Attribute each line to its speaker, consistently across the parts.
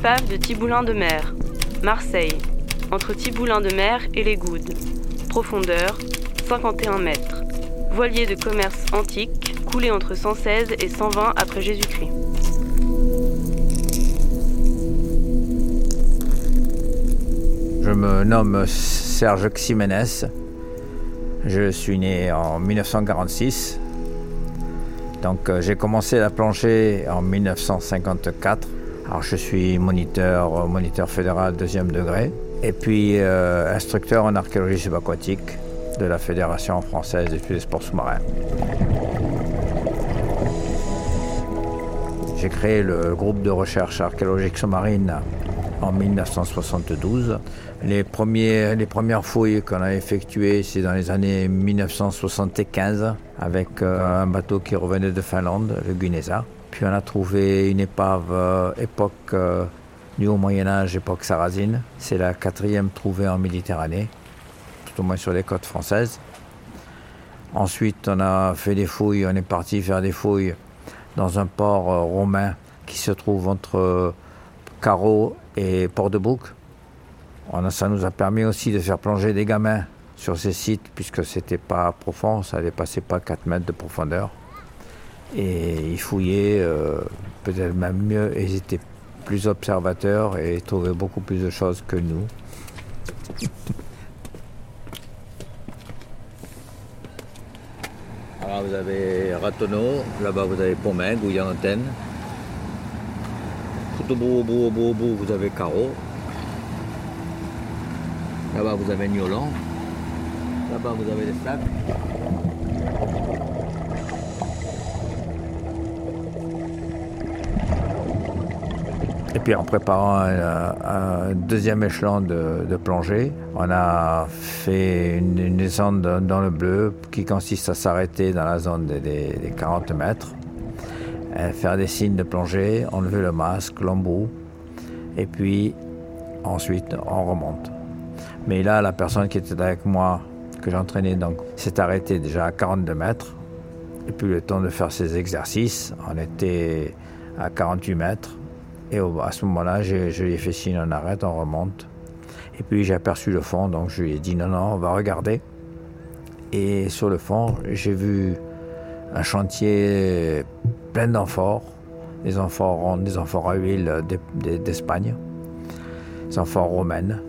Speaker 1: Épave de Tiboulin de mer, Marseille, entre Tiboulin de mer et les Goudes. Profondeur 51 mètres. Voilier de commerce antique, coulé entre 116 et 120 après Jésus-Christ.
Speaker 2: Je me nomme Serge Ximénez. Je suis né en 1946. Donc euh, j'ai commencé la plongée en 1954. Alors je suis moniteur, moniteur fédéral deuxième degré et puis euh, instructeur en archéologie subaquatique de la Fédération française d'études des sports sous-marins. J'ai créé le groupe de recherche archéologique sous-marine en 1972. Les, premiers, les premières fouilles qu'on a effectuées, c'est dans les années 1975 avec euh, un bateau qui revenait de Finlande, le Gunesa. Puis on a trouvé une épave euh, époque euh, du Haut Moyen Âge, époque sarrasine. C'est la quatrième trouvée en Méditerranée, tout au moins sur les côtes françaises. Ensuite, on a fait des fouilles, on est parti faire des fouilles dans un port romain qui se trouve entre Carreau et Port-de-Bouc. Ça nous a permis aussi de faire plonger des gamins sur ces sites, puisque c'était pas profond, ça dépassait pas 4 mètres de profondeur. Et ils fouillaient euh, peut-être même mieux, ils étaient plus observateurs et trouvaient beaucoup plus de choses que nous. Alors vous avez Ratonneau, là-bas vous avez Pommègue, Gouillan-Antenne. Tout au bout, au bout, au bout, au bout, vous avez Carreau. Là-bas, vous avez Niolan. Là-bas, vous avez les sacs. Et puis en préparant un, deuxième échelon de, plongée, on a fait une, descente dans le bleu qui consiste à s'arrêter dans la zone des, des 40 mètres, faire des signes de plongée, enlever le masque, l'embout, et puis ensuite on remonte. Mais là, la personne qui était avec moi, que j'entraînais, s'est arrêtée déjà à 42 mètres. Et puis le temps de faire ses exercices, on était à 48 mètres. Et à ce moment-là, je, lui ai fait signe, on arrête, on remonte. Et puis j'ai aperçu le fond, donc je lui ai dit non, non, on va regarder. Et sur le fond, j'ai vu un chantier plein d'amphores, des amphores des à huile d'Espagne, des amphores romaines.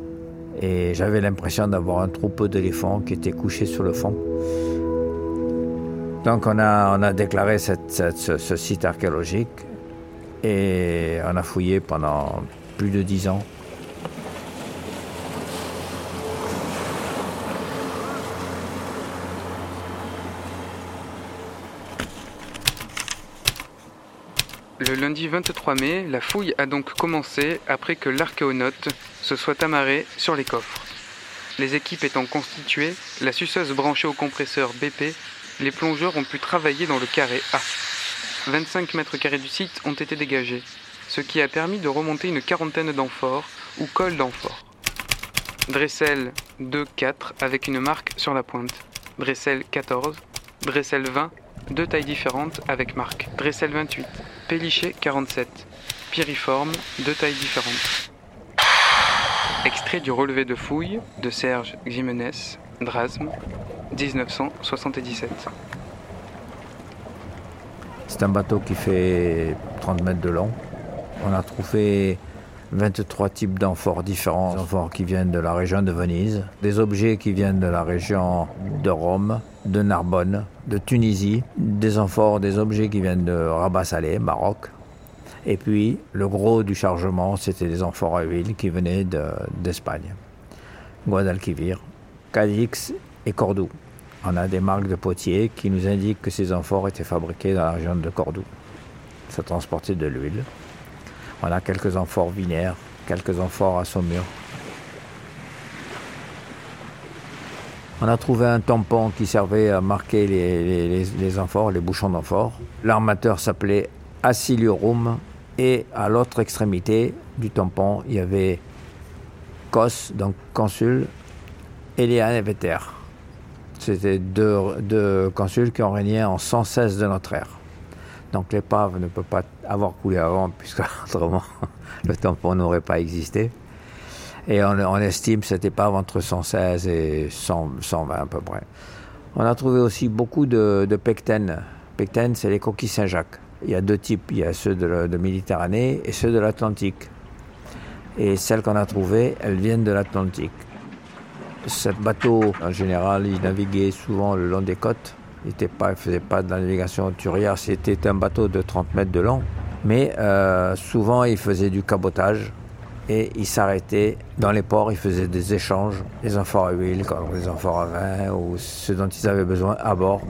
Speaker 2: Et j'avais l'impression d'avoir un troupeau d'éléphants qui était couché sur le fond. Donc on a, on a déclaré ce, site archéologique et on a fouillé pendant plus de dix ans.
Speaker 3: Le lundi 23 mai, la fouille a donc commencé après que l'archéonaute se soit amarré sur les coffres. Les équipes étant constituées, la suceuse branchée au compresseur BP, les plongeurs ont pu travailler dans le carré A. 25 mètres carrés du site ont été dégagés, ce qui a permis de remonter une quarantaine d'amphores ou cols d'amphores. Dressel 2-4 avec une marque sur la pointe. Dressel 14, Dressel 20 deux tailles différentes avec marque. Dressel 28, Pélichet 47, Piriforme, deux tailles différentes. Extrait du relevé de fouilles de Serge Ximenez, Drasme, 1977.
Speaker 2: C'est un bateau qui fait 30 mètres de long. On a trouvé 23 types d'amphores différents, des amphores qui viennent de la région de Venise, des objets qui viennent de la région de Rome, de Narbonne, de Tunisie, des amphores, des objets qui viennent de Rabat Salé, Maroc. Et puis le gros du chargement, c'était des amphores à huile qui venaient d'Espagne, Guadalquivir, Cadix et Cordoue. On a des marques de potiers qui nous indiquent que ces amphores étaient fabriqués dans la région de Cordoue. ça transportait de l'huile. On a quelques amphores vinaires, quelques amphores à saumure. On a trouvé un tampon qui servait à marquer les, les, amphores, les bouchons d'amphores. L'armateur s'appelait Aciliorum et à l'autre extrémité du tampon, il y avait Cos, donc consul, et Véter. C'était deux, consuls qui ont régné en 116 de notre ère. Donc l'épave ne peut pas avoir coulé avant, puisque autrement le tampon n'aurait pas existé. Et on, estime cette épave entre 116 et 120 à peu près. On a trouvé aussi beaucoup de, de pectènes. C'est les coquilles Saint-Jacques. Il y a deux types, il y a ceux de, de Méditerranée et ceux de l'Atlantique. Et celles qu'on a trouvées, elles viennent de l'Atlantique. Ce bateau, en général, il naviguait souvent le long des côtes. Il ne faisait pas de la navigation turière, c'était un bateau de 30 mètres de long. Mais euh, souvent, il faisait du cabotage et il s'arrêtait dans les ports, il faisait des échanges, des amphores à huile, des amphores à vin ou ce dont ils avaient besoin à bord.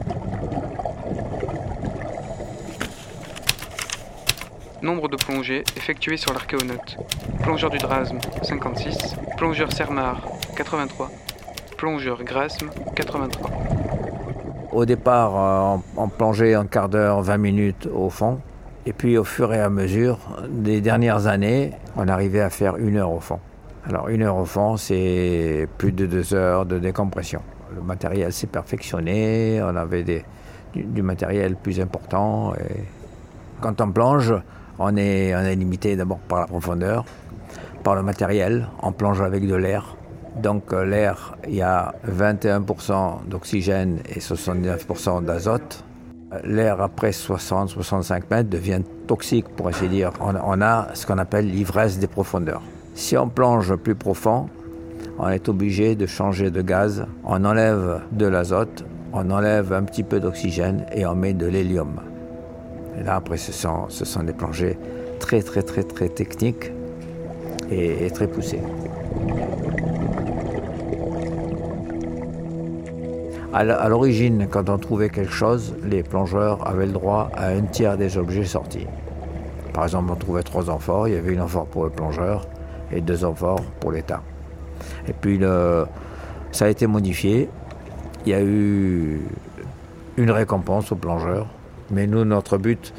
Speaker 3: Nombre de plongées effectuées sur l'Archéonaute. Plongeur du Drasme, 56. Plongeur Sermar, 83. Plongeur Grasme, 83.
Speaker 2: Au départ, euh, on plongeait un quart d'heure, 20 minutes au fond. Et puis au fur et à mesure des dernières années, on arrivait à faire une heure au fond. Alors une heure au fond, c'est plus de deux heures de décompression. Le matériel s'est perfectionné, on avait du, matériel plus important. Et quand on plonge, on est limité d'abord par la profondeur, par le matériel, on plonge avec de l'air. Donc euh, l'air, il y a 21% d'oxygène et 79% d'azote l'air après 60-65 mètres devient toxique, pour ainsi dire. On, a ce qu'on appelle l'ivresse des profondeurs. Si on plonge plus profond, on est obligé de changer de gaz. On enlève de l'azote, on enlève un petit peu d'oxygène et on met de l'hélium. Là, après, ce sont, des plongées très, très, très, très techniques et très poussées. À l'origine, quand on trouvait quelque chose, les plongeurs avaient le droit à un tiers des objets sortis. Par exemple, on trouvait trois amphores, il y avait une amphore pour le plongeur et deux amphores pour l'État. Et puis ça a été modifié. Il y a eu une récompense aux plongeurs. Mais nous, notre but,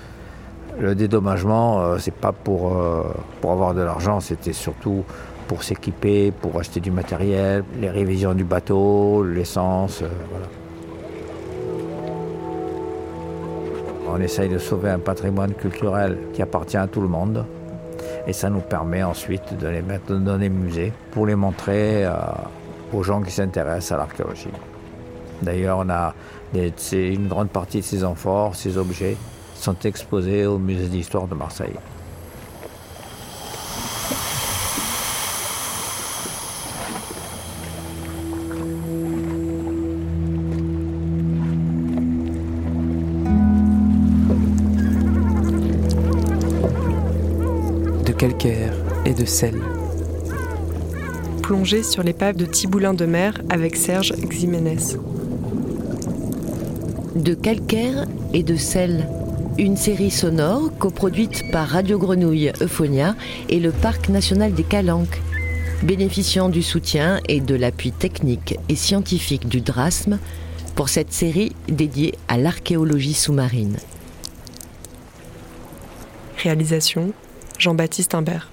Speaker 2: le dédommagement, euh, c'est pas euh, pour avoir de l'argent, c'était surtout pour s'équiper, pour acheter du matériel, les révisions du bateau, l'essence, euh, voilà. On essaye de sauver un patrimoine culturel qui appartient à tout le monde. Et ça nous permet ensuite de les mettre dans des musées pour les montrer euh, aux gens qui s'intéressent à l'archéologie. D'ailleurs, une grande partie de ces amphores, ces objets, sont exposés au musée d'histoire de Marseille.
Speaker 4: Calcaire et de sel. Plongée sur l'épave de Tiboulin de mer avec Serge Ximénez.
Speaker 5: De calcaire et de sel. Une série sonore coproduite par Radio Grenouille Euphonia et le Parc national des Calanques, bénéficiant du soutien et de l'appui technique et scientifique du DRASM pour cette série dédiée à l'archéologie sous-marine.
Speaker 4: Réalisation Jean-Baptiste Imbert.